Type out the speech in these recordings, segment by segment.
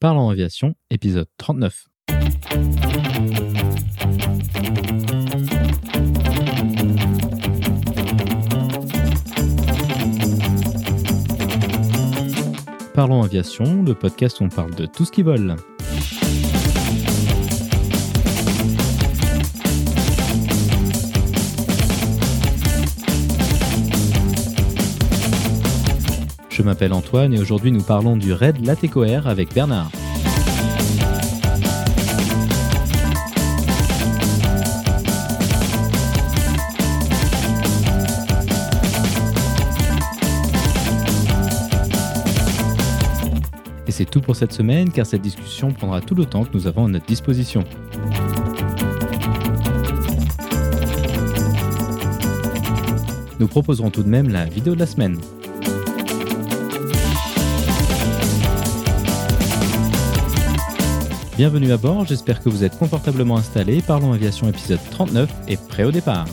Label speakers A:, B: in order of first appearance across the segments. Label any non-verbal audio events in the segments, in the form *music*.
A: Parlons Aviation, épisode 39. Parlons Aviation, le podcast où on parle de tout ce qui vole. M'appelle Antoine et aujourd'hui nous parlons du raid Lateco Air avec Bernard. Et c'est tout pour cette semaine car cette discussion prendra tout le temps que nous avons à notre disposition. Nous proposerons tout de même la vidéo de la semaine. Bienvenue à bord, j'espère que vous êtes confortablement installés. Parlons Aviation épisode 39 et prêt au départ.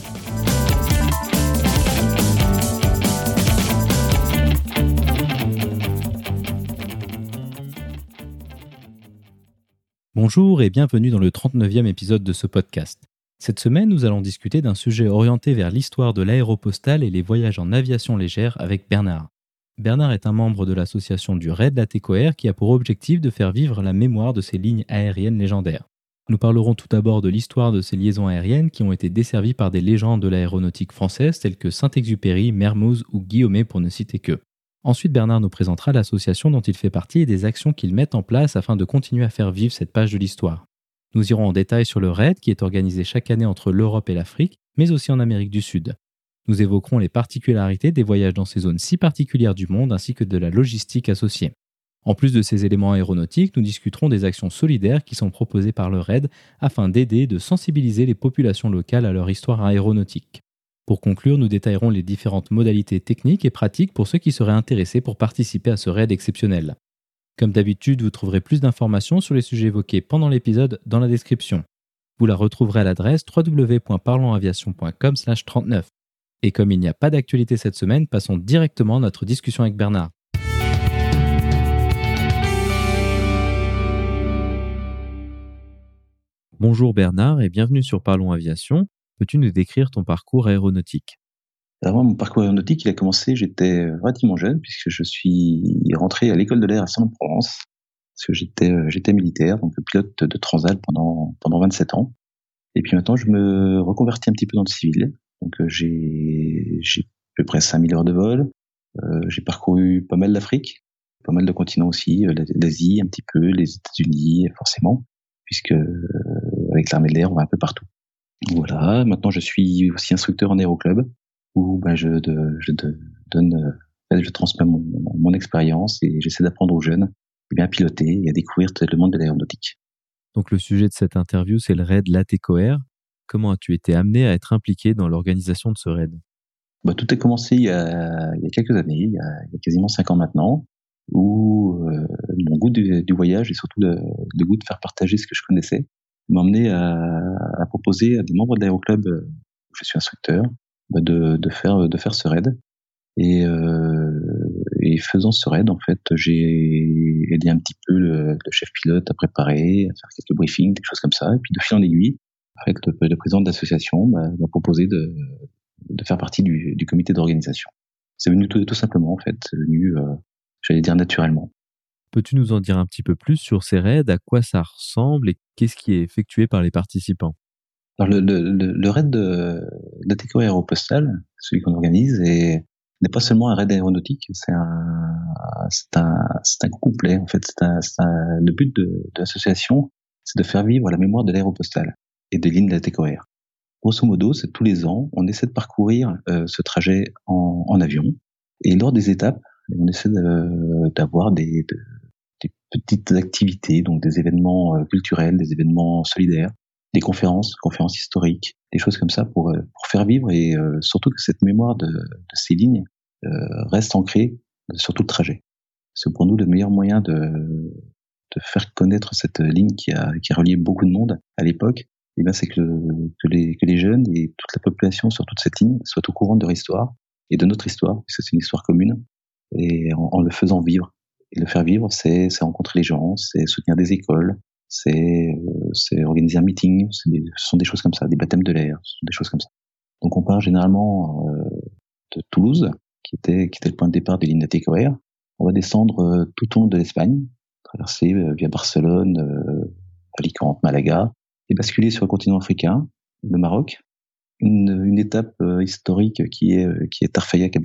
A: Bonjour et bienvenue dans le 39e épisode de ce podcast. Cette semaine, nous allons discuter d'un sujet orienté vers l'histoire de l'aéropostale et les voyages en aviation légère avec Bernard. Bernard est un membre de l'association du RAID Latécoère qui a pour objectif de faire vivre la mémoire de ces lignes aériennes légendaires. Nous parlerons tout d'abord de l'histoire de ces liaisons aériennes qui ont été desservies par des légendes de l'aéronautique française telles que Saint-Exupéry, Mermoz ou Guillaumet pour ne citer que. Ensuite, Bernard nous présentera l'association dont il fait partie et des actions qu'il met en place afin de continuer à faire vivre cette page de l'histoire. Nous irons en détail sur le RAID qui est organisé chaque année entre l'Europe et l'Afrique, mais aussi en Amérique du Sud. Nous évoquerons les particularités des voyages dans ces zones si particulières du monde ainsi que de la logistique associée. En plus de ces éléments aéronautiques, nous discuterons des actions solidaires qui sont proposées par le RAID afin d'aider et de sensibiliser les populations locales à leur histoire aéronautique. Pour conclure, nous détaillerons les différentes modalités techniques et pratiques pour ceux qui seraient intéressés pour participer à ce RAID exceptionnel. Comme d'habitude, vous trouverez plus d'informations sur les sujets évoqués pendant l'épisode dans la description. Vous la retrouverez à l'adresse www.parlonsaviation.com/39. Et comme il n'y a pas d'actualité cette semaine, passons directement à notre discussion avec Bernard. Bonjour Bernard et bienvenue sur Parlons Aviation. Peux-tu nous décrire ton parcours aéronautique?
B: Alors mon parcours aéronautique, il a commencé, j'étais relativement jeune puisque je suis rentré à l'école de l'air à Saint-Provence parce que j'étais j'étais militaire, donc pilote de Transal pendant pendant 27 ans. Et puis maintenant, je me reconvertis un petit peu dans le civil donc euh, j'ai j'ai à peu près 5000 heures de vol. Euh, j'ai parcouru pas mal d'Afrique, pas mal de continents aussi, euh, l'Asie un petit peu, les États-Unis forcément, puisque avec l'armée de l'air on va un peu partout. Voilà. Maintenant je suis aussi instructeur en aéroclub où ben, je, je donne, je transmets mon, mon expérience et j'essaie d'apprendre aux jeunes à bien piloter et à découvrir le monde de l'aéronautique.
A: Donc le sujet de cette interview, c'est le RAID Latécoère. Comment as-tu été amené à être impliqué dans l'organisation de ce raid?
B: Bah, Tout a commencé il y, a, quelques années, il y a, quasiment cinq ans maintenant, où euh, mon goût du, voyage et surtout le, goût de faire partager ce que je connaissais m'a amené à, proposer à des membres de l'aéroclub où je suis instructeur bah, de, faire, ce raid. Et, euh, et faisant ce raid, en fait, j'ai aidé un petit peu le, le, chef pilote à préparer, à faire quelques briefings, des choses comme ça. Et puis de fil en aiguille, fait, le, président de l'association m'a proposé de, de, faire partie du, du comité d'organisation. C'est venu tout, tout, simplement, en fait, c'est venu, euh, j'allais dire naturellement.
A: Peux-tu nous en dire un petit peu plus sur ces raids, à quoi ça ressemble? Et qu'est-ce qui est effectué par les participants?
B: Alors le, le, le, raid de, de TECO Aéropostal, celui qu'on organise, n'est pas seulement un raid aéronautique, c'est un, c'est un, c'est un complet. En fait, c'est un, un, le but de, de l'association, c'est de faire vivre la mémoire de l'aéropostale et des lignes d'ATCOR. Grosso modo, c'est tous les ans, on essaie de parcourir euh, ce trajet en, en, avion. Et lors des étapes, on essaie d'avoir des, de, des, petites activités, donc des événements euh, culturels, des événements solidaires, des conférences, conférences historiques, des choses comme ça pour, euh, pour faire vivre et surtout que cette mémoire de, de ces lignes reste ancrée sur tout le trajet. C'est pour nous le meilleur moyen de, de faire connaître cette ligne qui a, qui a relié beaucoup de monde à l'époque eh ben, c'est que, que, les, que les jeunes et toute la population sur toute cette ligne soient au courant de leur histoire et de notre histoire, puisque c'est une histoire commune, et en, le faisant vivre Et le faire vivre, c'est rencontrer les gens, c'est soutenir des écoles, c'est euh, organiser un meeting, ce sont des choses comme ça, des baptêmes de l'air, des choses comme ça. Donc on part généralement euh, de Toulouse, qui était, qui était le point de départ des lignes TCOR. On va descendre euh, tout au long de l'Espagne, traverser euh, via Barcelone, euh, Alicante, Malaga, et basculer sur le continent africain, le Maroc. Une, étape historique qui est, qui est Tarfaya Cap,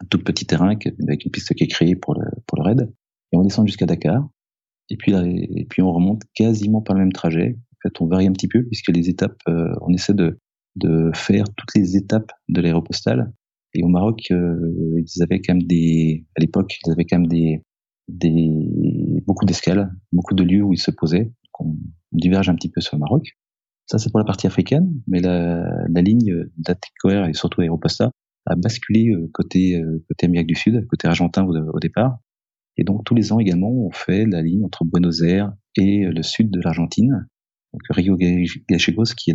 B: un tout petit terrain avec une piste qui est créée pour le, pour le raid. Et on descend jusqu'à Dakar. Et puis, et puis on remonte quasiment par le même trajet. En fait, on varie un petit peu puisque les étapes, on essaie de, de faire toutes les étapes de l'aéropostale. Et au Maroc, euh, ils avaient quand même des, à l'époque, ils avaient quand même des, des beaucoup d'escales, beaucoup de lieux où ils se posaient. On, diverge un petit peu sur le Maroc. Ça, c'est pour la partie africaine, mais la, la ligne d'Atecoer et surtout Aéroposta a basculé euh, côté euh, côté Amérique du Sud, côté argentin au, départ. Et donc tous les ans également, on fait la ligne entre Buenos Aires et le sud de l'Argentine donc Rio Gallegos qui est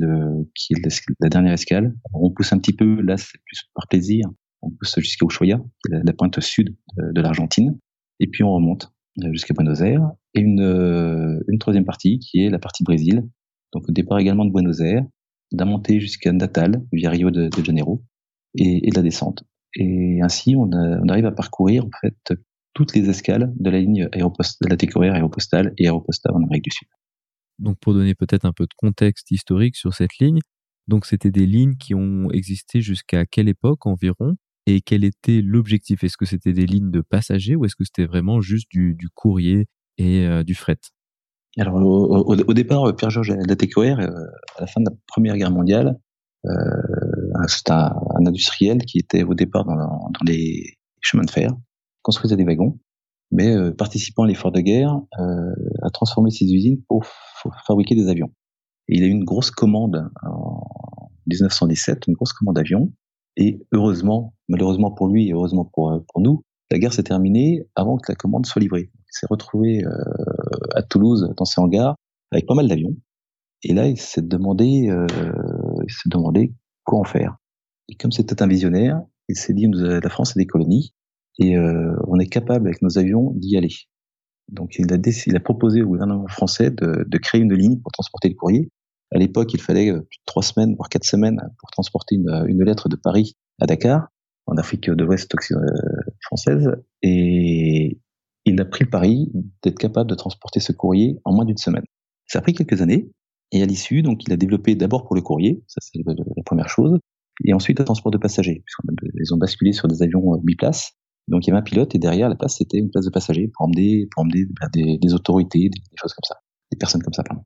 B: qui est la dernière escale. on pousse un petit peu, là c'est plus par plaisir. On pousse jusqu'à Ushuaia, est la, pointe sud de, l'Argentine, et puis on remonte euh, jusqu'à Buenos Aires. Et une euh, une troisième partie qui est la partie Brésil. Donc au départ également de Buenos Aires, d'un montée jusqu'à Natal via Rio de, Janeiro et, de la descente. Et ainsi on, arrive à parcourir en fait toutes les escales de la ligne de la TCOR aéropostale et aéropostale en Amérique du Sud
A: donc pour donner peut-être un peu de contexte historique sur cette ligne, donc c'était des lignes qui ont existé jusqu'à quelle époque environ? Et quel était l'objectif? Est-ce que c'était des lignes de passagers ou est-ce que c'était vraiment juste du, courrier et euh, du fret
B: Alors au, départ, Pierre-Georges Latécoère, euh, à la fin de la Première Guerre mondiale, euh, c'est un, industriel qui était au départ dans, les chemins de fer, construisait des wagons mais euh, participant à l'effort de guerre, euh, a transformé ses usines pour, fabriquer des avions. Il a eu une grosse commande en 1917, une grosse commande d'avions. Et heureusement, malheureusement pour lui et heureusement euh, pour nous, la guerre s'est terminée avant que la commande soit livrée. S'est retrouvé euh, à Toulouse dans ses hangars avec pas mal d'avions. Et là, il s'est demandé, euh, il s'est demandé quoi en faire. Et comme c'était un visionnaire, il s'est dit, la France a des colonies, et euh, on est capable avec nos avions d'y aller. Donc il a, proposé au gouvernement français de, créer une ligne pour transporter le courrier. À l'époque, il fallait euh, plus de trois semaines, voire quatre semaines, pour transporter une, une lettre de Paris à Dakar, en Afrique de l'Ouest française. Et il a pris le pari d'être capable de transporter ce courrier en moins d'une semaine. Ça a pris quelques années. Et à l'issue, donc, il a développé d'abord pour le courrier, ça c'est la première chose, et ensuite le transport de passagers, puisqu'ils ont basculé sur des avions biplaces, donc il y avait un pilote et derrière la place c'était une place de passagers pour emmener, ben, des, autorités, des, choses comme ça, des personnes comme ça. Pardon.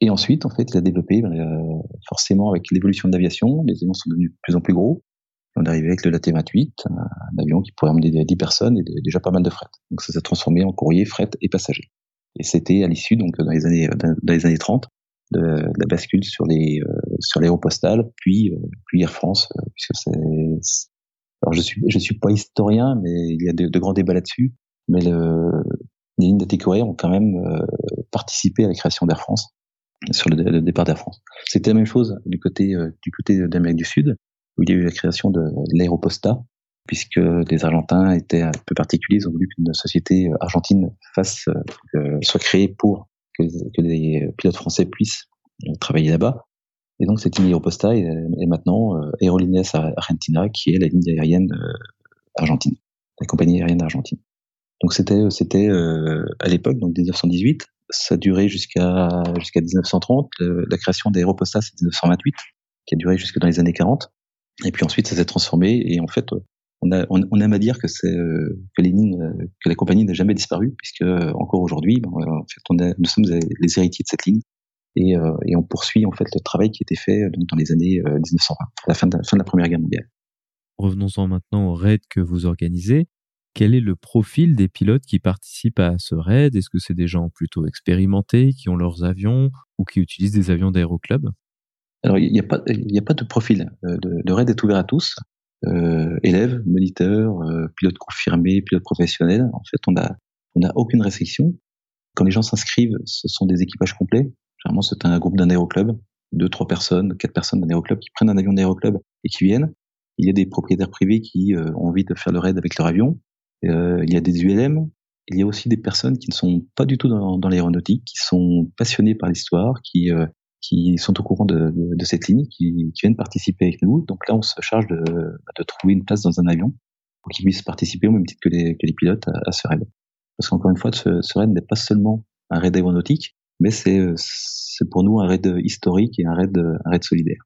B: Et ensuite, en fait, il a développé, euh, forcément avec l'évolution de l'aviation, les avions sont devenus de plus en plus gros. On est arrivé avec le LAT-28, un avion qui pouvait emmener 10 personnes et déjà pas mal de fret. Donc ça s'est transformé en courrier, fret et passagers. Et c'était à l'issue, donc dans les années dans les années 30, de, la bascule sur les euh, sur l'aéropostale, puis euh, puis Air France, euh, puisque c'est alors je suis je suis pas historien, mais il y a de, grands débats là-dessus. Mais le, les lignes de ont quand même euh, participé à la création d'Air France sur le, départ d'Air France. C'était la même chose du côté euh, du côté d'Amérique du Sud où il y a eu la création de, l'Aéroposta puisque les Argentins étaient un peu particuliers, ils ont voulu qu'une société argentine fasse euh, soit créée pour que, les pilotes français puissent travailler là-bas. Et donc cette ligne Aeroposta est, maintenant euh, Aerolíneas Argentina, qui est la ligne aérienne euh, argentine, la compagnie aérienne argentine. Donc c'était c'était euh, à l'époque, donc 1918, ça a duré jusqu'à jusqu'à 1930. la création d'Aeroposta c'est 1928, qui a duré jusque dans les années 40. Et puis ensuite ça s'est transformé et en fait on, a, on, aime à dire que c'est que les lignes, que la compagnie n'a jamais disparu puisque encore aujourd'hui, ben, en fait, on a, nous sommes les héritiers de cette ligne et, euh, et, on poursuit en fait le travail qui était fait donc, dans les années 1920, euh, à la fin de, fin de la Première Guerre mondiale.
A: Revenons-en maintenant au raid que vous organisez. Quel est le profil des pilotes qui participent à ce raid? Est-ce que c'est des gens plutôt expérimentés, qui ont leurs avions ou qui utilisent des avions d'aéroclub?
B: Alors, il n'y a, a pas de profil. Euh, le, raid est ouvert à tous. Euh, élèves, moniteurs, euh, pilotes confirmés, pilotes professionnels. En fait, on a, on n'a aucune restriction. Quand les gens s'inscrivent, ce sont des équipages complets. Généralement, c'est un groupe d'un aéroclub, deux, trois personnes, quatre personnes d'un aéroclub qui prennent un avion d'aéroclub et qui viennent. Il y a des propriétaires privés qui euh, ont envie de faire le raid avec leur avion. Euh, il y a des ULM il y a aussi des personnes qui ne sont pas du tout dans, dans l'aéronautique, qui sont passionnées par l'histoire, qui qui sont au courant de, de, de cette ligne, qui, qui, viennent participer avec nous. Donc là, on se charge de, de trouver une place dans un avion pour qu'ils puissent participer au même titre que les, que les pilotes à, à ce raid. Parce qu'encore une fois, ce, ce raid n'est pas seulement un raid aéronautique, mais c'est pour nous un raid historique et un raid, un raid solidaire.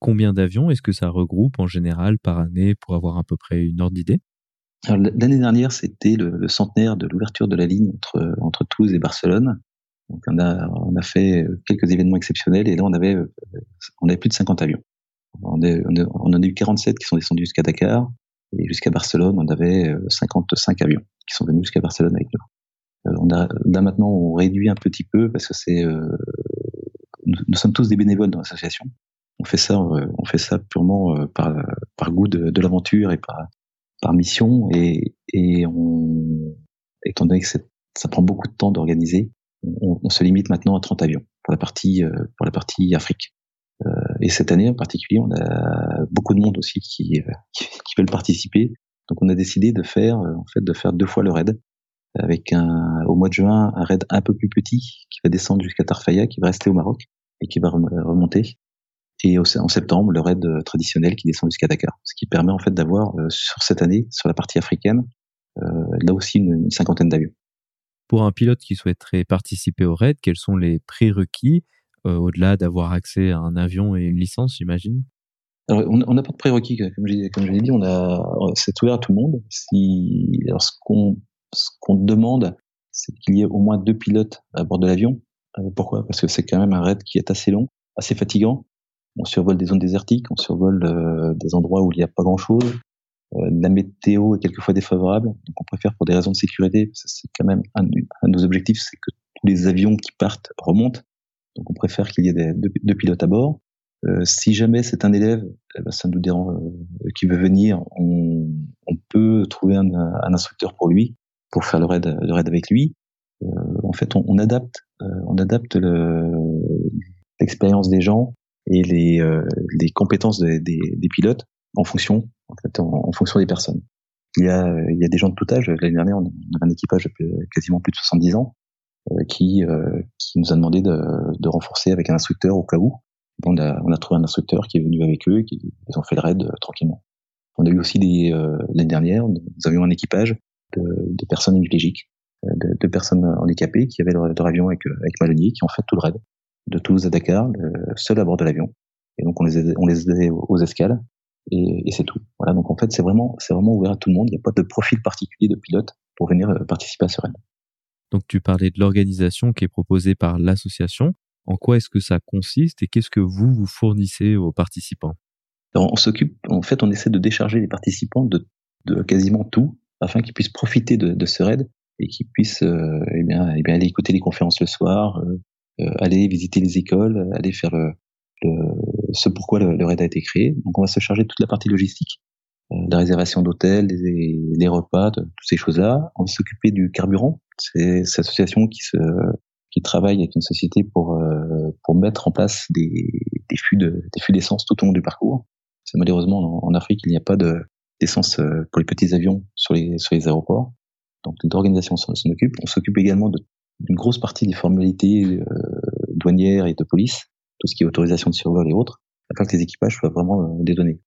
A: Combien d'avions est-ce que ça regroupe en général par année pour avoir à peu près une ordre d'idée?
B: L'année dernière, c'était le, le, centenaire de l'ouverture de la ligne entre, entre Toulouse et Barcelone. Donc on a, on a fait quelques événements exceptionnels et là on avait, on avait plus de 50 avions. On, en a eu 47 qui sont descendus jusqu'à Dakar et jusqu'à Barcelone on avait 55 avions qui sont venus jusqu'à Barcelone avec nous. Euh, on a, là maintenant on réduit un petit peu parce que c'est, euh, nous, sommes tous des bénévoles dans l'association. On fait ça, euh, on fait ça purement euh, par, goût de, l'aventure et par, par mission et, et on, étant donné que ça prend beaucoup de temps d'organiser, on, on, se limite maintenant à 30 avions pour la partie, euh, pour la partie Afrique. Euh, et cette année en particulier, on a beaucoup de monde aussi qui, euh, *laughs* qui, qui veulent participer. Donc on a décidé de faire, en fait, de faire deux fois le raid avec un, au mois de juin un raid un peu plus petit qui va descendre jusqu'à Tarfaya, qui va rester au Maroc et qui va remonter. Et en septembre, le raid traditionnel qui descend jusqu'à Dakar, ce qui permet en fait d'avoir sur cette année, sur la partie africaine, là aussi une cinquantaine d'avions.
A: Pour un pilote qui souhaiterait participer au raid, quels sont les prérequis euh, au-delà d'avoir accès à un avion et une licence, j'imagine?
B: On n'a pas de prérequis, comme je, l'ai dit, on a, c'est ouvert à tout le monde. Si, alors ce qu'on, ce qu'on demande, c'est qu'il y ait au moins deux pilotes à bord de l'avion. Euh, pourquoi? Parce que c'est quand même un raid qui est assez long, assez fatigant. On survole des zones désertiques, on survole euh, des endroits où il n'y a pas grand-chose. Euh, la météo est quelquefois défavorable, donc on préfère pour des raisons de sécurité, c'est quand même un, de nos objectifs, c'est que tous les avions qui partent remontent. Donc on préfère qu'il y ait deux, pilotes à bord. Euh, si jamais c'est un élève, eh ben, ça nous dérange, euh, qui veut venir, on, peut trouver un, instructeur pour lui, pour faire le raid, le raid avec lui. Euh, en fait, on, adapte, euh, on adapte l'expérience des gens et les, euh, les compétences des, des, pilotes en fonction, en, fonction des personnes. Il y a, il y a des gens de tout âge. L'année dernière, on avait un équipage de quasiment plus de 70 ans euh, qui, qui nous a demandé de, de renforcer avec un instructeur au cas où. On a, on a trouvé un instructeur qui est venu avec eux, qui ils ont fait le raid euh, tranquillement. On a eu aussi des euh, l'année dernière, nous avions un équipage de, de personnes hémiplégiques, de, de, personnes handicapées qui avaient leur, avion avec, avec Malonnier, qui ont fait tout le raid de Toulouse à Dakar, seul à bord de l'avion. Et donc on les on les aidait aux escales et, et c'est tout. Voilà, donc en fait c'est vraiment c'est vraiment ouvert à tout le monde. Il n'y a pas de profil particulier de pilote pour venir participer à ce raid.
A: Donc tu parlais de l'organisation qui est proposée par l'association. En quoi est-ce que ça consiste et qu'est-ce que vous vous fournissez aux participants?
B: Alors on s'occupe, en fait, on essaie de décharger les participants de, de quasiment tout afin qu'ils puissent profiter de, de, ce raid et qu'ils puissent euh, eh bien, eh bien, aller écouter les conférences le soir, euh, euh, aller visiter les écoles, aller faire le, le ce pourquoi le, le, raid a été créé. Donc on va se charger de toute la partie logistique, euh, la réservation d'hôtels, les, les, repas, toutes ces choses-là. On va s'occuper du carburant. C'est cette association qui se qui travaille avec une société pour euh, pour mettre en place des, des de des d'essence tout au long du parcours. C'est malheureusement en, en, Afrique il n'y a pas de d'essence euh, pour les petits avions sur les sur les aéroports. Donc l'organisation s'en occupe. On s'occupe également d'une grosse partie des formalités euh, douanières et de police, tout ce qui est autorisation de survol et autres, afin que les équipages soient vraiment euh, des données.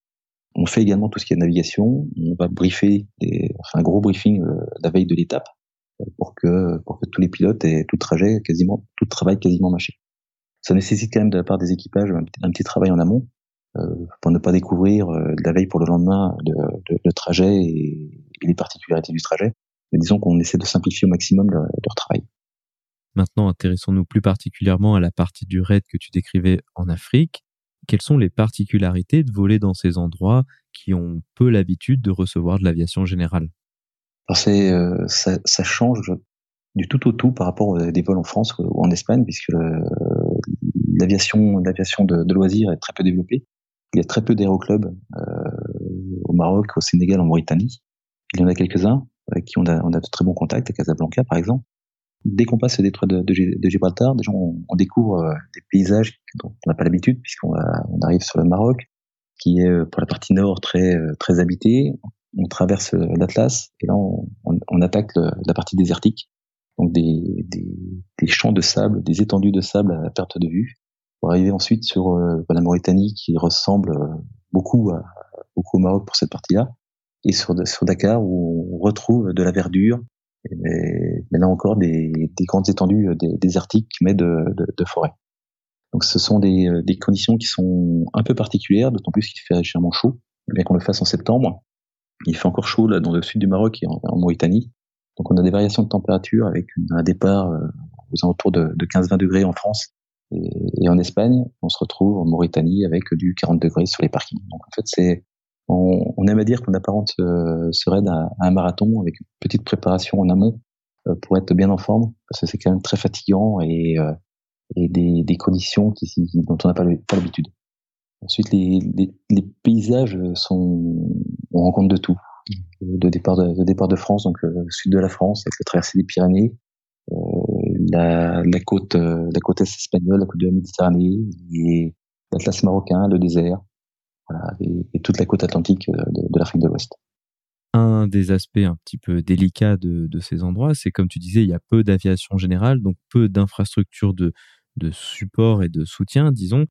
B: On fait également tout ce qui est navigation. On va briefer, des, un gros briefing euh, la veille de l'étape pour que pour que tous les pilotes aient tout trajet quasiment tout travail quasiment mâché. Ça nécessite quand même de la part des équipages un, un petit travail en amont euh, pour ne pas découvrir euh, la veille pour le lendemain le, le, le trajet et, et, les particularités du trajet. Mais disons qu'on essaie de simplifier au maximum leur, leur travail.
A: Maintenant, intéressons-nous plus particulièrement à la partie du raid que tu décrivais en Afrique. Quelles sont les particularités de voler dans ces endroits qui ont peu l'habitude de recevoir de l'aviation générale?
B: C'est euh, ça, change du tout au tout par rapport à des vols en France ou en Espagne, puisque l'aviation l'aviation de, de, loisirs est très peu développée. Il y a très peu d'aéroclubs euh, au Maroc, au Sénégal, en Mauritanie. Il y en a quelques-uns avec qui on a, on a de très bons contacts, à Casablanca par exemple. Dès qu'on passe le détroit de, Gibraltar, déjà on, on découvre euh, des paysages dont on n'a pas l'habitude, puisqu'on on arrive sur le Maroc, qui est euh, pour la partie nord très très habité on traverse l'Atlas et là on, attaque la partie désertique, donc des, des, champs de sable, des étendues de sable à perte de vue, pour arriver ensuite sur la Mauritanie qui ressemble beaucoup beaucoup au Maroc pour cette partie-là, et sur Dakar où on retrouve de la verdure, mais, mais là encore des, des grandes étendues désertiques mais de, de, de forêt. Donc ce sont des, des, conditions qui sont un peu particulières, d'autant plus qu'il fait légèrement chaud, bien qu'on le fasse en septembre. Il fait encore chaud là dans le sud du Maroc et en, Mauritanie. Donc on a des variations de température avec un départ euh, aux alentours de, de 15-20 degrés en France et, et, en Espagne. On se retrouve en Mauritanie avec du 40 degrés sur les parkings. Donc en fait c'est on, on, aime à dire qu'on apparente ce, ce raid à, un marathon avec une petite préparation en amont euh, pour être bien en forme, parce que c'est quand même très fatigant et, euh, et des, des, conditions qui, dont on n'a pas l'habitude. Ensuite, les, les, les, paysages sont, on rencontre de tout. De départ de, départ de France, donc le euh, sud de la France, avec la traversée des Pyrénées, euh, la, la, côte, la côte est espagnole, la côte de la Méditerranée, l'Atlas marocain, le désert, et, toute la côte atlantique euh, de, l'Afrique de l'Ouest.
A: Un des aspects un petit peu délicats de, ces endroits, c'est comme tu disais, il y a peu d'aviation générale, donc peu d'infrastructures de, de support et de soutien, disons.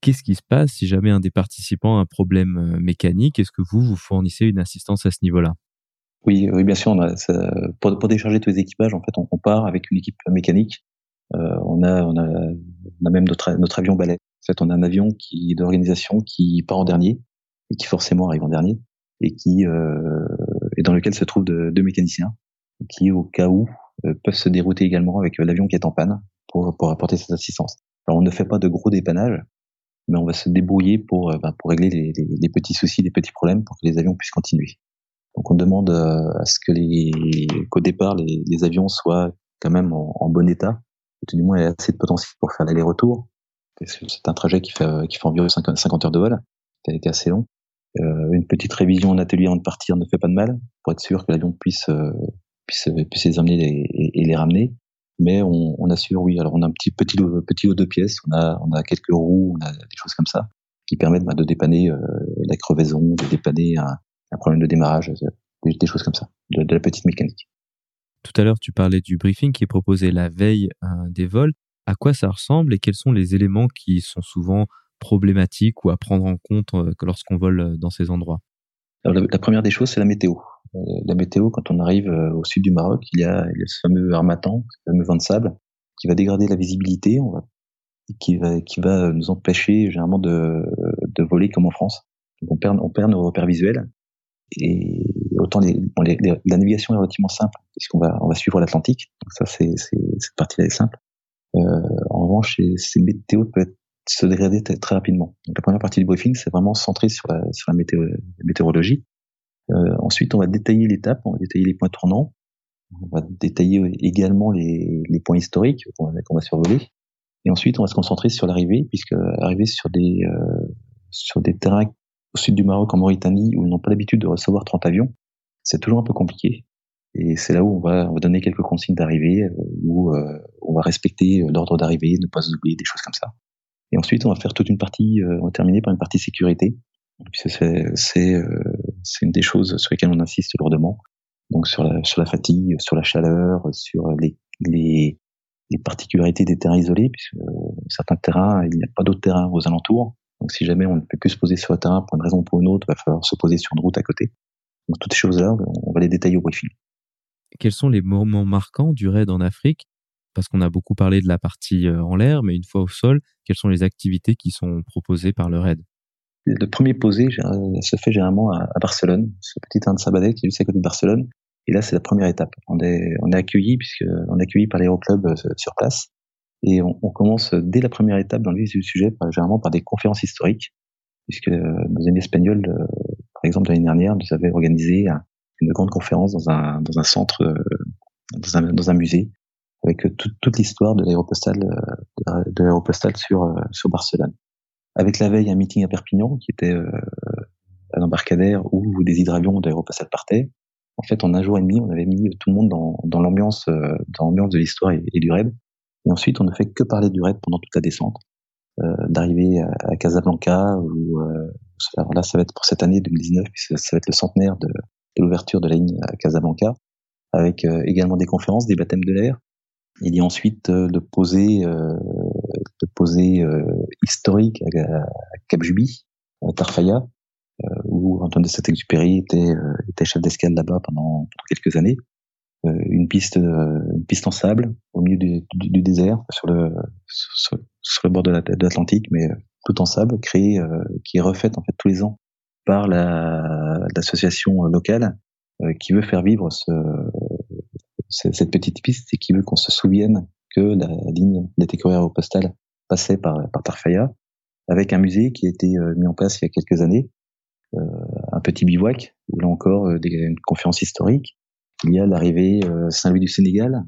A: Qu'est-ce qui se passe si jamais un des participants a un problème euh, mécanique? Est-ce que vous, vous fournissez une assistance à ce niveau-là?
B: Oui, oui, bien sûr. On a, pour, pour, décharger tous les équipages, en fait, on, on part avec une équipe mécanique. Euh, on, a, on, a, on a même notre, notre avion balai fait, on a un avion qui d'organisation qui part en dernier et qui forcément arrive en dernier et qui euh, et dans lequel se trouvent deux mécaniciens qui, au cas où, euh, peuvent se dérouter également avec l'avion qui est en panne pour, pour apporter cette assistance. Alors, on ne fait pas de gros dépannage, mais on va se débrouiller pour, euh, ben, pour régler les, les, petits soucis, les petits problèmes pour que les avions puissent continuer. Donc, on demande euh, à ce que les, qu'au départ, les, les, avions soient quand même en, bon état, ou tout du moins assez de potentiel pour faire l'aller-retour, c'est un trajet qui fait, fait environ 50 heures de vol, qui a été assez long. Euh, une petite révision en atelier avant de partir ne fait pas de mal, pour être sûr que l'avion puisse, euh, puisse, puisse les amener et, les ramener. Mais on, assure, oui, alors on a un petit petit lot, petit de pièces, on a, on a quelques roues, on a des choses comme ça, qui permettent bah, de dépanner euh, la crevaison, de dépanner un, problème de démarrage, des, choses comme ça, de, la petite mécanique.
A: Tout à l'heure, tu parlais du briefing qui est proposé la veille des vols à quoi ça ressemble et quels sont les éléments qui sont souvent problématiques ou à prendre en compte euh, lorsqu'on vole euh, dans ces endroits?
B: La, première des choses, c'est la météo. Euh, la météo, quand on arrive au sud du Maroc, il y a, ce fameux armatan, ce fameux vent de sable, qui va dégrader la visibilité, on qui va, nous empêcher généralement de, voler comme en France. On perd, nos repères visuels. Et autant la navigation est relativement simple, puisqu'on va, suivre l'Atlantique. Ça, c'est, cette partie-là est simple. Euh, en revanche, ces météos peuvent se dégrader très rapidement. Donc la première partie du briefing, c'est vraiment centré sur la, météorologie. Euh, ensuite, on va détailler l'étape, on va détailler les points tournants, on va détailler également les, points historiques qu'on va, va, survoler. Et ensuite, on va se concentrer sur l'arrivée, puisque arriver sur des euh, sur des terrains au sud du Maroc, en Mauritanie, où ils n'ont pas l'habitude de recevoir 30 avions, c'est toujours un peu compliqué. Et c'est là où on va, on va donner quelques consignes d'arrivée, euh, où euh, on va respecter euh, l'ordre d'arrivée, ne pas oublier des choses comme ça. Et ensuite, on va faire toute une partie, on va terminer par une partie sécurité. C'est c'est une des choses sur lesquelles on insiste lourdement. Donc sur la sur la fatigue, sur la chaleur, sur les les, les particularités des terrains isolés, puisque certains terrains, il n'y a pas d'autres terrains aux alentours. Donc si jamais on ne peut que se poser sur un terrain pour une raison ou pour une autre, il va falloir se poser sur une route à côté. Donc toutes ces choses-là, on va les détailler au briefing
A: quels sont les moments marquants du raid en Afrique? Parce qu'on a beaucoup parlé de la partie euh, en l'air, mais une fois au sol, quelles sont les activités qui sont proposées par le raid?
B: Le premier posé se fait généralement à, Barcelone, ce petit train de qui est juste à côté de Barcelone. Et là, c'est la première étape. On est, accueilli, puisque on est accueilli par l'aéroclub euh, sur place. Et on, commence dès la première étape dans le vif du sujet, par, généralement par des conférences historiques, puisque euh, nos amis espagnols, par exemple, l'année dernière, nous avaient organisé une grande conférence dans un, dans un centre, euh, dans un, dans un musée, avec toute l'histoire de l'aéropostale de l'aéropostale sur, euh, sur Barcelone. Avec la veille un meeting à Perpignan qui était euh, à l'embarcadère où des hydravions d'aéropostale partaient. En fait, en un jour et demi, on avait mis tout le monde dans, dans l'ambiance dans de l'histoire et, du raid. Et ensuite, on ne fait que parler du raid pendant toute la descente, euh, d'arriver à, Casablanca où euh, alors là, ça va être pour cette année 2019, puis ça, ça va être le centenaire de, l'ouverture de la ligne à Casablanca, avec également des conférences, des baptêmes de l'air. Il y a ensuite le posé, le posé historique à, Cap Juby, à Tarfaya, où Antoine de Saint-Exupéry était, était chef d'escale là-bas pendant quelques années. Euh, une piste euh, une piste en sable au milieu du, désert sur le bord de l'Atlantique mais euh, tout en sable créée qui est refaite en fait tous les ans par l'association locale qui veut faire vivre ce, cette petite piste et qui veut qu'on se souvienne que la ligne d'été aéropostale passait par, par Tarfaya, avec un musée qui a été mis en place il y a quelques années, euh, un petit bivouac, où là encore des, une conférence historique, il y a l'arrivée euh, Saint-Louis du Sénégal,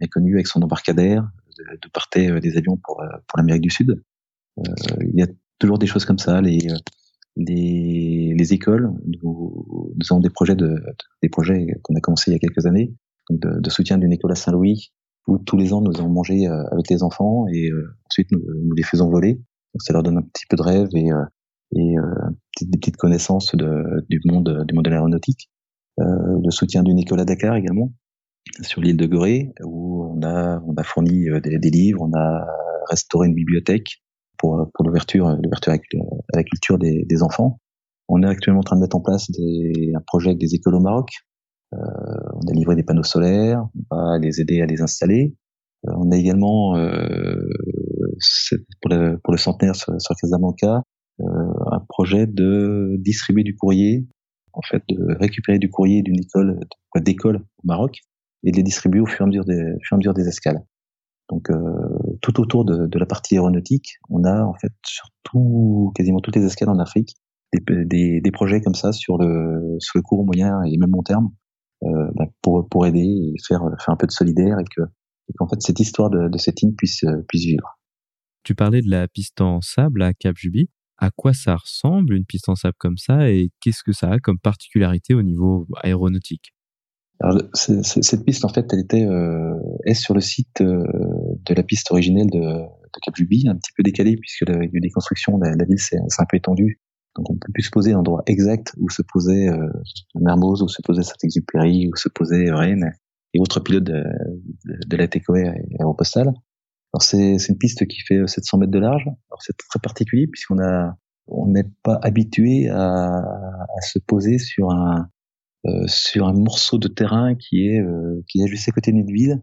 B: est connu avec son embarcadère, de, de partaient euh, des avions pour, euh, pour l'Amérique du Sud. il y a toujours des choses comme ça. Les, les, les écoles, nous, nous, avons des projets de, des projets qu'on a commencé il y a quelques années, de, de soutien d'une école à Saint-Louis, où tous les ans nous allons manger avec les enfants et ensuite nous, nous, les faisons voler. Donc ça leur donne un petit peu de rêve et, et des petites connaissances de, du monde du monde de l'aéronautique. Euh, le soutien du Nicolas Dakar également sur l'île de Gorée où on a on a fourni euh, des, des, livres, on a restauré une bibliothèque pour pour l'ouverture l'ouverture avec la culture des, enfants. On est actuellement en train de mettre en place un projet avec des écoles au Maroc. Euh, on a livré des panneaux solaires, on va les aider à les installer. Euh, on a également euh, pour, le, centenaire sur, sur Casablanca euh, un projet de distribuer du courrier en fait, de récupérer du courrier d'une école, d'école au Maroc, et de les distribuer au fur et à mesure des, fur et à mesure des escales. Donc, euh, tout autour de, de, la partie aéronautique, on a en fait sur tout, quasiment toutes les escales en Afrique, des, des, des, projets comme ça sur le, sur le court, moyen et même long terme, euh, bah, pour, pour aider et faire, faire un peu de solidaire et que qu'en fait cette histoire de, de cette île puisse, puisse vivre.
A: Tu parlais de la piste en sable à Cap Juby à quoi ça ressemble une piste en sable comme ça et qu'est-ce que ça a comme particularité au niveau aéronautique?
B: Alors, cette piste, en fait, elle était euh, est sur le site euh, de la piste originelle de, de Cap Juby, un petit peu décalée puisque la, il y a eu des constructions, la, la ville s'est un peu étendue. Donc on peut plus se poser l'endroit exact où se posait euh, Mermoz, où se posait Saint-Exupéry, où se posait Rennes et autres pilotes de, de, de la TCOE aéropostale. Alors c'est une piste qui fait 700 mètres de large. Alors c'est très particulier puisqu'on a on n'est pas habitué à, à, se poser sur un euh, sur un morceau de terrain qui est euh, qui est juste à côté d'une ville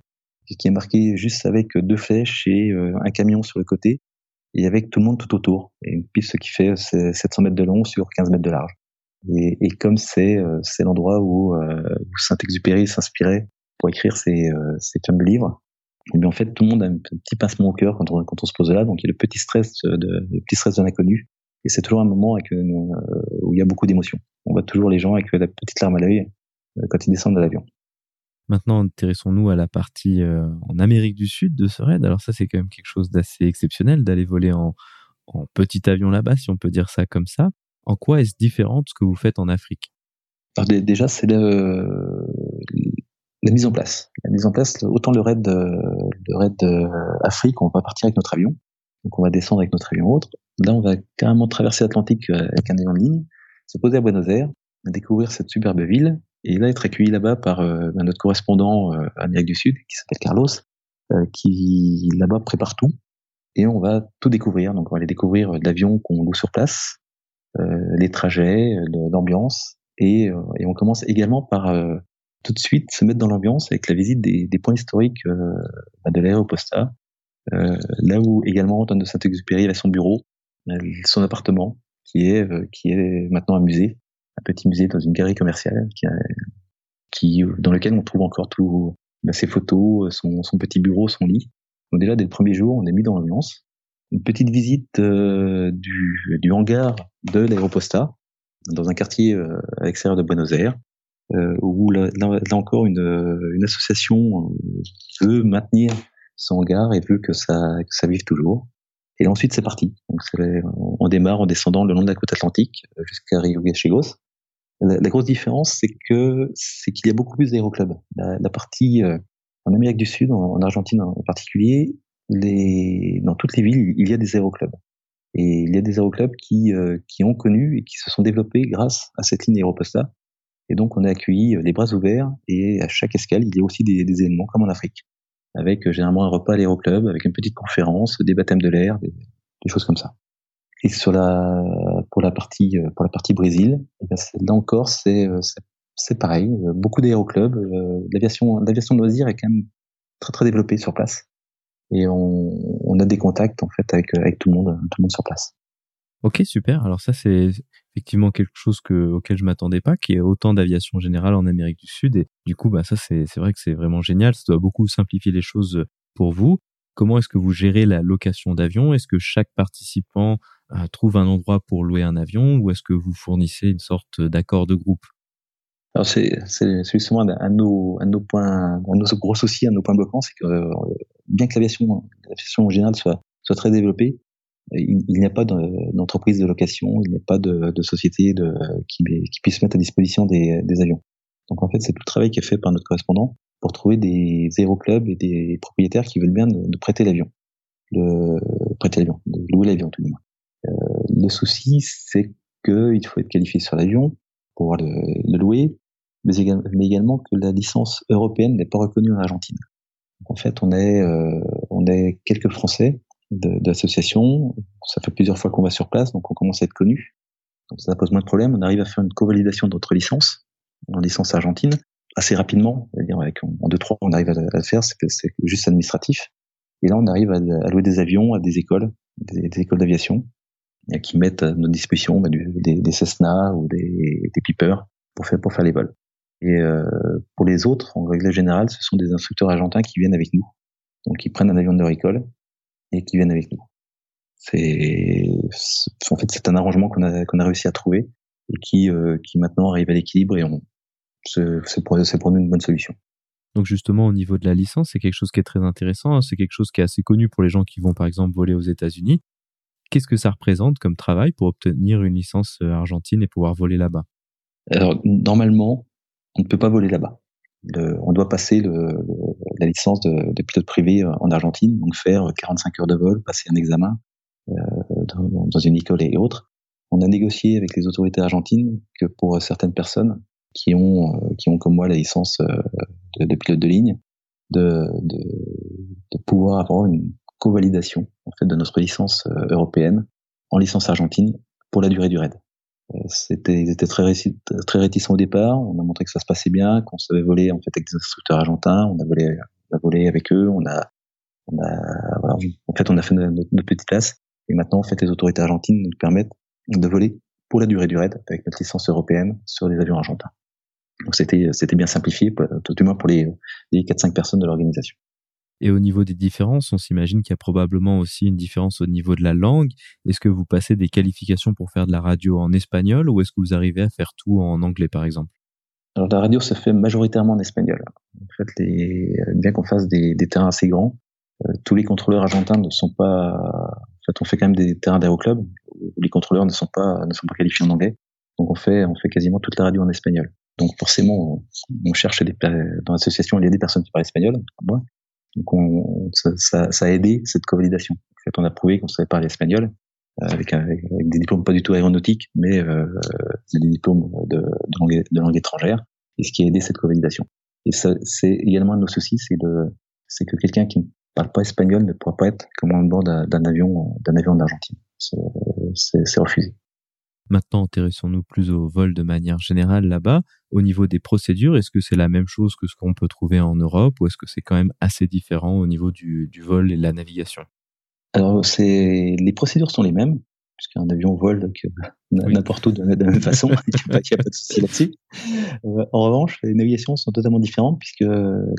B: qui est marqué juste avec deux flèches et euh, un camion sur le côté et avec tout le monde tout autour. Et une piste qui fait 700 mètres de long sur 15 mètres de large. Et, et comme c'est euh, l'endroit où, où Saint-Exupéry s'inspirait pour écrire ses, ses fameux livres, et bien en fait tout le monde a un petit pincement au cœur quand on, quand on se pose là, donc il y a le petit stress de, le petit stress de l'inconnu, et c'est toujours un moment avec une, euh, où il y a beaucoup d'émotions. On voit toujours les gens avec la petite larme à l'œil euh, quand ils descendent de l'avion.
A: Maintenant, intéressons-nous à la partie euh, en Amérique du Sud de ce raid. Alors ça, c'est quand même quelque chose d'assez exceptionnel d'aller voler en, petit avion là-bas, si on peut dire ça comme ça. En quoi est-ce différent de ce que vous faites en Afrique?
B: Alors, Déjà, c'est la mise en place. La mise en place, autant le raid, le raid Afrique, on va partir avec notre avion, donc on va descendre avec notre avion autre. Là, on va carrément traverser l'Atlantique euh, avec un avion en ligne, se poser à Buenos Aires, découvrir cette superbe ville, et là être accueilli là-bas par euh, notre correspondant euh, Amérique du Sud, qui s'appelle Carlos, euh, qui là-bas prépare tout, et on va tout découvrir. Donc on va aller découvrir l'avion qu'on loue sur place, les trajets, l'ambiance, et, et, on commence également par tout de suite se mettre dans l'ambiance avec la visite des, des points historiques euh, de l'aéroposta, euh, là où également Antoine de Saint-Exupéry avait son bureau, euh, son appartement, qui est euh, qui est maintenant un musée, un petit musée dans une galerie commerciale, qui, qui dans lequel on trouve encore tout bah, ses photos, son, son petit bureau, son lit. Donc déjà dès le premier jour, on est mis dans l'ambiance. Une petite visite euh, du, hangar de l'aéroposta dans un quartier euh, à l'extérieur de Buenos Aires, euh, où là, encore une, association veut maintenir son hangar et veut que ça, que ça vive toujours. Et ensuite, c'est parti. On démarre en descendant le long de la côte atlantique euh, jusqu'à Rio Gallegos. La, grosse différence, c'est que c'est qu'il y a beaucoup plus d'aéroclubs. La, partie euh, en Amérique du Sud, en, en, Argentine en particulier, dans toutes les villes, il y a des aéroclubs. Et il y a des aéroclubs qui, euh, qui ont connu et qui se sont développés grâce à cette ligne Aéroposta Et donc, on est accueilli les bras ouverts et à chaque escale, il y a aussi des, des événements comme en Afrique, avec généralement un repas à l'aéroclub, avec une petite conférence, des baptêmes de l'air, des, des choses comme ça. Et sur la, pour la partie, pour la partie Brésil, eh là encore, c'est, c'est pareil. Beaucoup d'aéroclubs, l'aviation, l'aviation de loisirs est quand même très très développée sur place. Et on, on a des contacts en fait avec, avec tout le monde, tout le monde sur place.
A: Ok, super. Alors ça, c'est effectivement quelque chose que, auquel je m'attendais pas, qu'il y ait autant d'aviation générale en Amérique du Sud. Et du coup, bah ça, c'est vrai que c'est vraiment génial. Ça doit beaucoup simplifier les choses pour vous. Comment est-ce que vous gérez la location d'avion? Est-ce que chaque participant euh, trouve un endroit pour louer un avion ou est-ce que vous fournissez une sorte d'accord de groupe?
B: Alors c'est justement un de nos, un de nos points, un de nos gros soucis, un de nos points bloquants, c'est que euh, bien que l'aviation, l'aviation générale soit, soit très développée, il, n'y a pas d'entreprise de location, il n'y a pas de, de société de, qui, qui puisse mettre à disposition des, des avions. Donc en fait, c'est tout le travail qui est fait par notre correspondant pour trouver des aéroclubs et des propriétaires qui veulent bien de, prêter l'avion, de prêter l'avion, de louer l'avion tout le moins. Le souci, c'est qu'il faut être qualifié sur l'avion pour pouvoir le, louer, mais, également que la licence européenne n'est pas reconnue en Argentine. En fait, on est, euh, on est quelques Français d'associations. Ça fait plusieurs fois qu'on va sur place, donc on commence à être connu. Donc ça pose moins de problèmes. On arrive à faire une co-validation de notre licence en licence argentine assez rapidement. -dire avec, en deux trois, on arrive à, le faire. C'est juste administratif. Et là, on arrive à, louer des avions à des écoles, des, écoles d'aviation, qui mettent à notre disposition bah, des, des, Cessna ou des, des Piper pour faire pour faire les vols. Et euh, pour les autres, en règle générale, ce sont des instructeurs argentins qui viennent avec nous. Donc, ils prennent un avion de école et qui viennent avec nous. C'est, en fait, c'est un arrangement qu'on a, qu'on a réussi à trouver et qui, euh, qui maintenant arrive à l'équilibre et c'est pour, pour nous une bonne solution.
A: Donc justement, au niveau de la licence, c'est quelque chose qui est très intéressant. Hein. C'est quelque chose qui est assez connu pour les gens qui vont, par exemple, voler aux États-Unis. Qu'est-ce que ça représente comme travail pour obtenir une licence euh, argentine et pouvoir voler là-bas?
B: Alors, normalement, on ne peut pas voler là-bas on doit passer la licence de, pilote privé euh, en Argentine, donc faire 45 heures de vol, passer un examen euh, dans, une école et autres. On a négocié avec les autorités argentines que pour certaines personnes qui ont, qui ont comme moi la licence de, pilote de ligne, de, de pouvoir avoir une co-validation en fait de notre licence européenne en licence argentine pour la durée du raid. C'était, ils étaient très, très réticents au départ. On a montré que ça se passait bien, qu'on savait voler en fait avec des instructeurs argentins. On a volé, on a volé avec eux. On a, on a, voilà, en fait, on a fait notre, petite classe. Et maintenant, en fait, les autorités argentines nous permettent de voler pour la durée du raid avec notre licence européenne sur les avions argentins. Donc c'était, c'était bien simplifié, tout du moins pour les, les 4-5 personnes de l'organisation.
A: Et au niveau des différences, on s'imagine qu'il y a probablement aussi une différence au niveau de la langue. Est-ce que vous passez des qualifications pour faire de la radio en espagnol ou est-ce que vous arrivez à faire tout en anglais, par exemple?
B: Alors la radio se fait majoritairement en espagnol. En fait, bien qu'on fasse des, terrains assez grands, euh, tous les contrôleurs argentins ne sont pas. En fait, on fait quand même des terrains d'aéroclub où les contrôleurs ne sont pas ne sont pas qualifiés en anglais. Donc on fait on fait quasiment toute la radio en espagnol. Donc forcément, on cherche des dans l'association, il y a des personnes qui parlent espagnol, donc on, ça, ça, ça, a aidé cette co-validation. En fait, on a prouvé qu'on savait parler espagnol euh, avec, avec, des diplômes pas du tout aéronautiques, mais euh, des diplômes de, de, langue, de langue étrangère, et ce qui a aidé cette co-validation. Et c'est également un de nos soucis, c'est c'est que quelqu'un qui ne parle pas espagnol ne pourra pas être commandant d'un avion d'un avion en Argentine. C'est refusé.
A: Maintenant, intéressons-nous plus au vol de manière générale là-bas. Au niveau des procédures, est-ce que c'est la même chose que ce qu'on peut trouver en Europe ou est-ce que c'est quand même assez différent au niveau du, du vol et de la navigation?
B: Alors, c'est les procédures sont les mêmes puisqu'un avion vole n'importe où de, la même façon, *laughs* il n'y a, pas de souci là-dessus. Euh, en revanche, les navigations sont totalement différentes puisque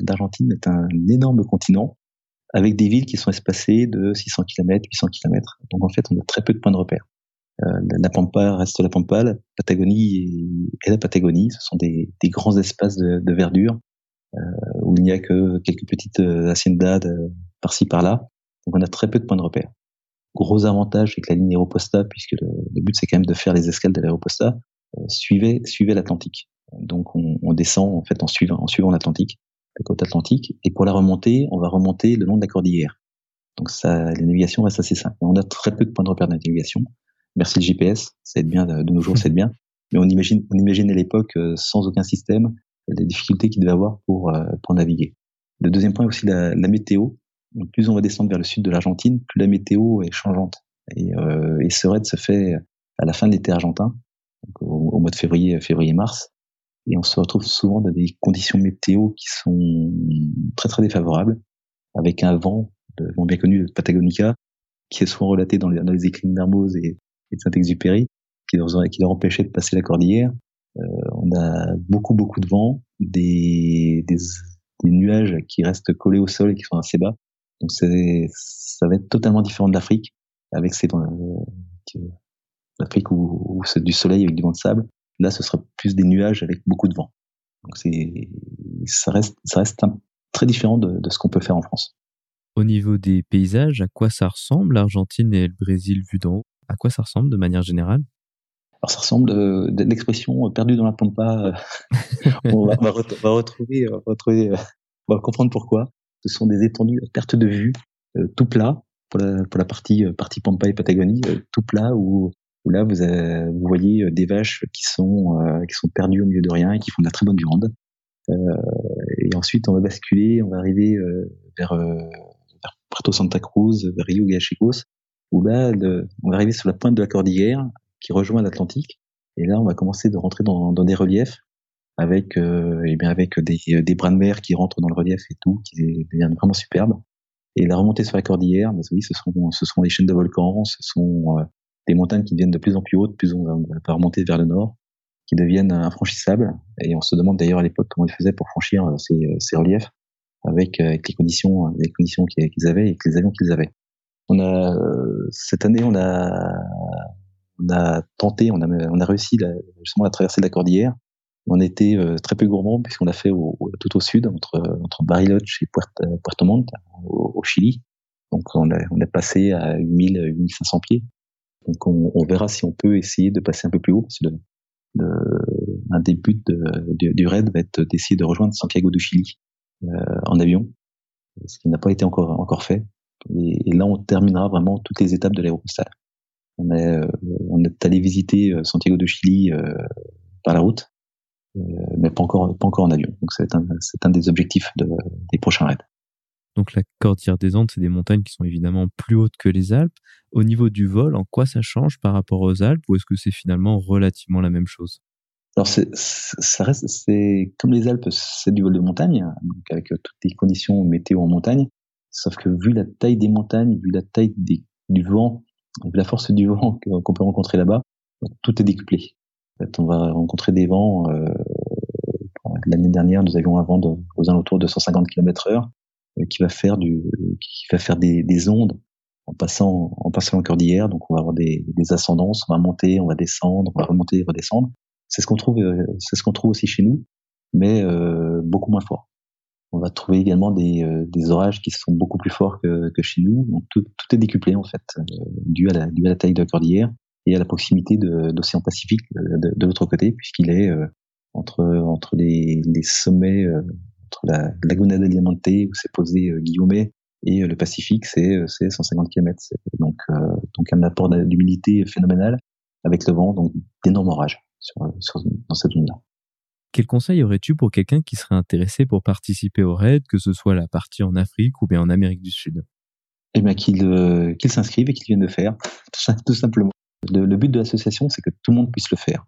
B: l'Argentine est un énorme continent avec des villes qui sont espacées de 600 km, 800 km. Donc en fait, on a très peu de points de repère. Euh, la Pampa reste la Pampa, la Patagonie et, la Patagonie. Ce sont des, des grands espaces de, de verdure euh, où il n'y a que quelques petites euh, haciendas par-ci par-là. Donc on a très peu de points de repère. Gros avantage avec la ligne Aéroposta, puisque le, but c'est quand même de faire les escales de l'Aéroposta, euh, suivez, l'Atlantique. Donc on, on, descend en fait en suivant, en suivant l'Atlantique, la côte atlantique, et pour la remonter, on va remonter le long de la cordillère. Donc ça, les navigations restent assez simples. On a très peu de points de repère de navigation. Merci le GPS, ça aide bien de, nos jours, ça aide bien. mais on imagine, on imaginait à l'époque sans aucun système les difficultés qu'il devait avoir pour pour naviguer. Le deuxième point est aussi la, la météo. plus on va descendre vers le sud de l'Argentine, plus la météo est changeante. Et, et ce raid se fait à la fin de l'été argentin, donc au, mois de février, février-mars et on se retrouve souvent dans des conditions météo qui sont très très défavorables, avec un vent, le vent bien connu de Patagonica, qui est souvent relaté dans les, dans les écrits et, de Saint-Exupéry, qui leur, qui leur empêchait de passer la cordillère. Euh, on a beaucoup beaucoup de vent, des, nuages qui restent collés au sol et qui sont assez bas. Donc ça va être totalement différent de l'Afrique, avec ces euh, l'Afrique où, c'est du soleil avec du vent de sable. Là, ce sera plus des nuages avec beaucoup de vent. Donc ça reste, très différent de, ce qu'on peut faire en France.
A: Au niveau des paysages, à quoi ça ressemble l'Argentine et le Brésil vus d'en haut? À quoi ça ressemble de manière générale?
B: Alors ça ressemble euh, l'expression euh, perdu dans la pampa. Euh, *laughs* on, va, retrouver, va retrouver, on va comprendre pourquoi. Ce sont des étendues à perte de vue, tout plat pour la, pour la partie partie pampa et Patagonie, tout plat où où là vous, avez, vous voyez euh, des vaches qui sont euh, qui sont perdues au milieu de rien et qui font de la très bonne viande. Euh, et ensuite on va basculer, on va arriver vers, vers Puerto Santa Cruz, vers Rio Gallegos, où là on va arriver sur la pointe de la cordillère qui rejoint l'Atlantique. Et là on va commencer de rentrer dans, dans des reliefs avec euh, et bien avec des, des bras de mer qui rentrent dans le relief et tout, qui deviennent vraiment superbes. Et la remontée sur la cordillère, ben oui, ce sont ce sont des chaînes de volcans, ce sont des montagnes qui deviennent de plus en plus hautes, plus on va remonter vers le nord, qui deviennent infranchissables. Et on se demande d'ailleurs à l'époque comment ils faisaient pour franchir euh, ces, euh, ces reliefs avec, euh, avec, les conditions, les conditions qu'ils avaient et les avions qu'ils avaient. On a cette année, on a on a tenté, on a on a réussi justement à traverser la cordillère. On était très peu gourmand puisqu'on l'a fait au, tout au sud, entre entre Bariloche et Puerto, Puerto Montt, au, Chili. Donc on a on a passé à 1000 1500 pieds. Donc on, on, verra si on peut essayer de passer un peu plus haut, parce que le, le, un des buts de, du, du, raid va être d'essayer de rejoindre Santiago du Chili euh, en avion, ce qui n'a pas été encore encore fait. Et, et, là, on terminera vraiment toutes les étapes de l'aéropostale. On est, euh, on est allé visiter euh, Santiago de Chili euh, par la route, mais pas encore, pas encore en avion. Donc c'est un, des objectifs de, des prochains raids.
A: Donc la cordillère des Andes, c'est des montagnes qui sont évidemment plus hautes que les Alpes. Au niveau du vol, en quoi ça change par rapport aux Alpes ou est-ce que c'est finalement relativement la même chose?
B: Alors ça reste, c'est comme les Alpes, c'est du vol de montagne, donc avec toutes les conditions météo en montagne. Sauf que vu la taille des montagnes, vu la taille du vent, vu la force du *laughs* vent qu'on peut rencontrer là-bas, tout est décuplé. En fait, on va rencontrer des vents. Euh, L'année dernière, nous avions un vent de, aux alentours de 150 km heure. Euh, qui va faire du, qui va faire des, des ondes en passant, en passant en cordillère. Donc, on va avoir des, des ascendances, on va monter, on va descendre, on va remonter, redescendre. C'est ce qu'on trouve, euh, c'est ce qu'on trouve aussi chez nous, mais euh, beaucoup moins fort. On va trouver également des, euh, des orages qui sont beaucoup plus forts que, que chez nous. Donc, tout, tout est décuplé en fait, euh, dû à la, dû à la taille de la cordillère et à la proximité de, l'océan Pacifique de, de l'autre côté, puisqu'il est entre entre les, les sommets entre la Laguna del Diamante où s'est posé euh, Guillaumet et euh, le Pacifique, c'est 150 euh, km. Donc, donc un apport d'humidité phénoménal avec le vent, donc d'énormes orages sur, sur, dans cette zone-là.
A: Quel conseil aurais-tu pour quelqu'un qui serait intéressé pour participer au raid, que ce soit la partie en Afrique ou bien en Amérique du Sud?
B: Eh bien, qu'il euh, qu s'inscrive et qu'il vienne le faire, *laughs* tout simplement. Le, but de l'association, c'est que tout le monde puisse le faire.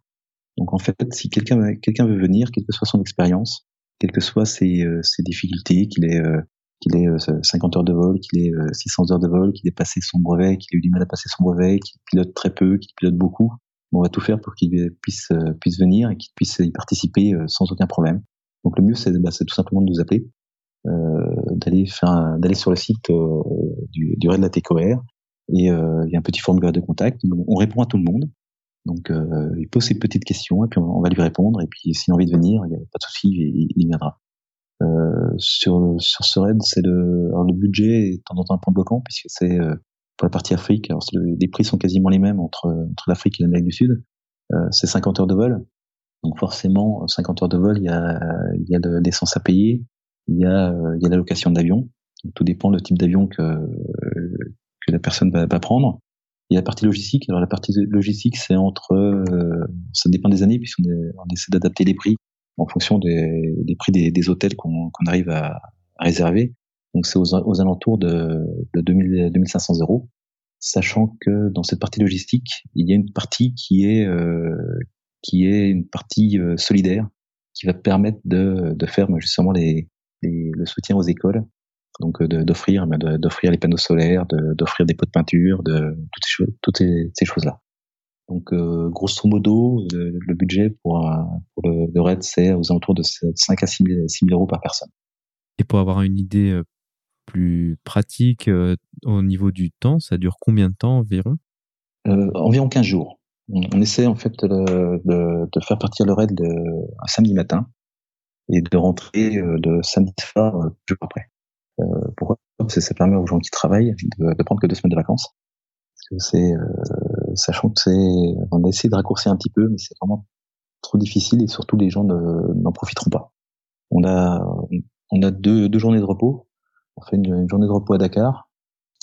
B: Donc, en fait, si quelqu'un veut venir, quelle que soit son expérience, quelles que soient ses, euh, difficultés, qu'il ait, euh, qu'il ait 50 euh, heures de vol, qu'il ait 600 heures de vol, qu'il ait passé son brevet, qu'il ait eu du mal à passer son brevet, qu'il pilote très peu, qu'il pilote beaucoup. On va tout faire pour qu'il puisse, puisse venir et qu'il puisse y participer sans aucun problème. Donc le mieux, c'est bah, tout simplement de nous appeler, euh, d'aller d'aller sur le site euh, du, du RAID de la TCOR et euh, il y a un petit formulaire de contact. On répond à tout le monde. Donc, euh, il pose ses petites questions et puis on, va lui répondre. Et puis, s'il a envie de venir, il n'y a pas de souci, il, il, viendra. Euh, sur, sur ce raid, c'est le, le budget est en temps un point bloquant puisque c'est euh, pour la partie Afrique. Alors, les prix sont quasiment les mêmes entre, entre l'Afrique et l'Amérique du Sud. Euh, c'est 50 heures de vol. Donc, forcément, 50 heures de vol, il y a, il y a de l'essence à payer, il y a, il y a la location d'avion. Tout dépend du type d'avion que, que la personne va, va prendre. Il y a la partie logistique. Alors la partie logistique, c'est entre, euh, ça dépend des années, puisqu'on on essaie d'adapter les prix en fonction des, des prix des, des hôtels qu'on arrive à, à, réserver. Donc c'est aux, aux, alentours de, de 2000, 2500 euros, sachant que dans cette partie logistique, il y a une partie qui est euh, qui est une partie euh, solidaire qui va permettre de, de faire justement les, les, le soutien aux écoles donc euh, d'offrir d'offrir les panneaux solaires, d'offrir des pots de peinture, de toutes ces, toutes ces, choses-là. Donc euh, grosso modo, le, budget pour, pour le, le RAID, c'est aux alentours de 5 à 6 000, euros par personne.
A: Et pour avoir une idée euh, plus pratique au niveau du temps, ça dure combien de temps environ?
B: Euh, Environ 15 jours. On, essaie en fait de, faire partir le RAID de, un samedi matin et de rentrer de samedi soir jour après. Euh, pourquoi? Parce que ça permet aux gens qui travaillent de, prendre que deux semaines de vacances. C'est, euh, sachant que c'est, on a essayé de raccourcir un petit peu, mais c'est vraiment trop difficile et surtout les gens n'en profiteront pas. On a, on a deux, deux journées de repos. On fait une, journée de repos à Dakar,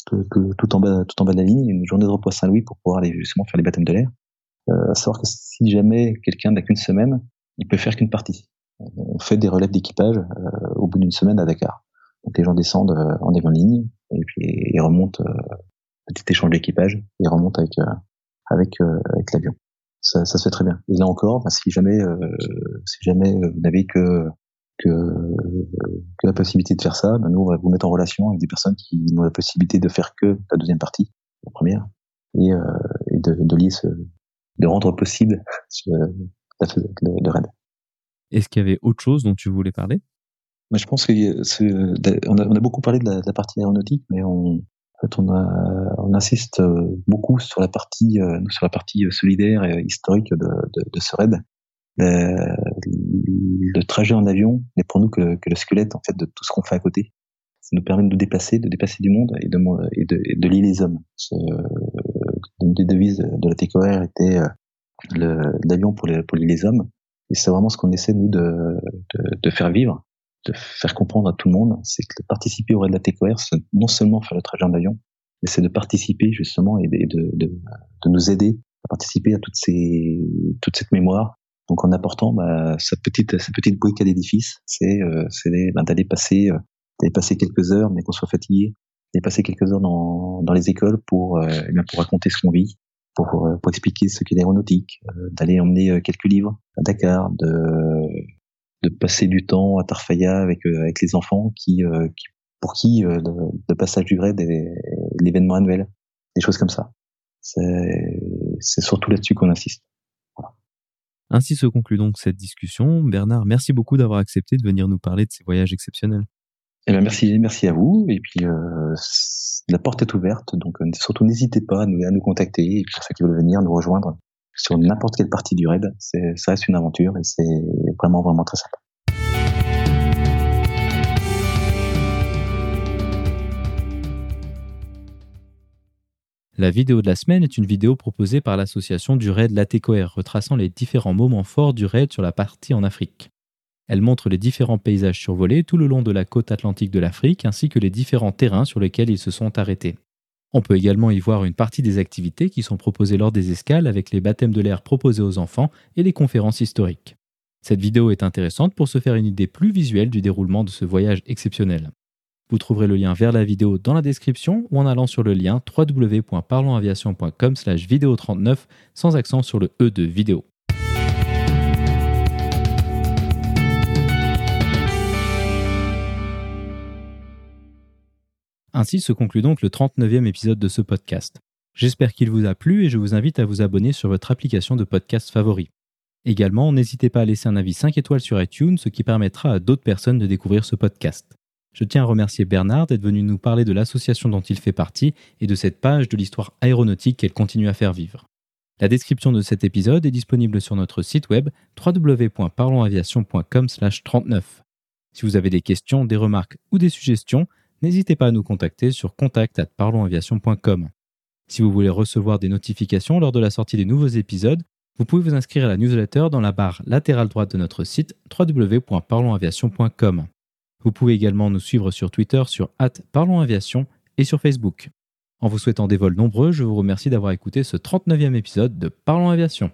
B: que, que, tout en bas, tout en bas de la ligne, une journée de repos à Saint-Louis pour pouvoir aller justement faire les baptêmes de l'air. Euh, à savoir que si jamais quelqu'un n'a qu'une semaine, il peut faire qu'une partie. On fait des relèves d'équipage euh, au bout d'une semaine à Dakar. Donc les gens descendent euh, en en ligne et puis ils remontent euh, petit échange d'équipage, ils remontent avec euh, avec avec l'avion. Ça, ça, se fait très bien. Et là encore, bah, si jamais si jamais vous n'avez que que, que, la possibilité de faire ça, bah, nous on va vous mettre en relation avec des personnes qui ont la possibilité de faire que la deuxième partie, la première, et, euh, et de, de lier ce, de rendre possible ce, le, le raid.
A: Est-ce qu'il y avait autre chose dont tu voulais parler?
B: Mais je pense qu'on a, on a beaucoup parlé de la, de la, partie aéronautique, mais on, en fait, on, a, on insiste euh, beaucoup sur la partie, euh, sur la partie solidaire et historique de, de, de ce raid. Le, le, trajet en avion n'est pour nous que, que, le squelette en fait de tout ce qu'on fait à côté. Ça nous permet de nous déplacer, de dépasser du monde et de, et de, et de lier les hommes. Une des devises de la TCOR était euh, l'avion pour, pour lier les hommes. Et c'est vraiment ce qu'on essaie nous de, de, de faire vivre de faire comprendre à tout le monde, c'est que participer au raid de la TCOR, c'est non seulement faire le trajet en avion, mais c'est de participer justement et de, de, de, nous aider à participer à toutes ces, toute cette mémoire. Donc en apportant bah, sa petite, sa petite brique à l'édifice, c'est euh, bah, d'aller passer, euh, d'aller passer quelques heures, mais qu'on soit fatigué, d'aller passer quelques heures dans, dans les écoles pour, euh, eh pour raconter ce qu'on vit, pour, euh, pour expliquer ce qu'est l'aéronautique, euh, d'aller emmener quelques livres à Dakar, de de passer du temps à Tarfaya avec avec les enfants qui, qui pour qui euh, le, passage du raid est l'événement annuel, des choses comme ça. C'est surtout là-dessus qu'on insiste.
A: Ainsi se conclut donc cette discussion. Bernard, merci beaucoup d'avoir accepté de venir nous parler de ces voyages exceptionnels.
B: Eh bien, merci, merci à vous. Et puis, euh, la porte est ouverte, donc surtout n'hésitez pas à nous, à nous contacter. Et pour ceux qui veulent venir nous rejoindre, sur n'importe quelle partie du raid. Ça reste une aventure et c'est vraiment, vraiment très sympa.
A: La vidéo de la semaine est une vidéo proposée par l'association du raid Latécoère, retraçant les différents moments forts du raid sur la partie en Afrique. Elle montre les différents paysages survolés tout le long de la côte atlantique de l'Afrique ainsi que les différents terrains sur lesquels ils se sont arrêtés. On peut également y voir une partie des activités qui sont proposées lors des escales avec les baptêmes de l'air proposés aux enfants et les conférences historiques. Cette vidéo est intéressante pour se faire une idée plus visuelle du déroulement de ce voyage exceptionnel. Vous trouverez le lien vers la vidéo dans la description ou en allant sur le lien www.parlonsaviation.com slash vidéo 39 sans accent sur le E de vidéo. Ainsi se conclut donc le 39e épisode de ce podcast. J'espère qu'il vous a plu et je vous invite à vous abonner sur votre application de podcast favori. Également, n'hésitez pas à laisser un avis 5 étoiles sur iTunes, ce qui permettra à d'autres personnes de découvrir ce podcast. Je tiens à remercier Bernard d'être venu nous parler de l'association dont il fait partie et de cette page de l'histoire aéronautique qu'elle continue à faire vivre. La description de cet épisode est disponible sur notre site web www.parlonsaviation.com/39. Si vous avez des questions, des remarques ou des suggestions, n'hésitez pas à nous contacter sur contact@parlonsaviation.com. Si vous voulez recevoir des notifications lors de la sortie des nouveaux épisodes, vous pouvez vous inscrire à la newsletter dans la barre latérale droite de notre site www.parlonsaviation.com. Vous pouvez également nous suivre sur Twitter sur @parlonsaviation et sur Facebook. En vous souhaitant des vols nombreux, je vous remercie d'avoir écouté ce 39e épisode de Parlons Aviation.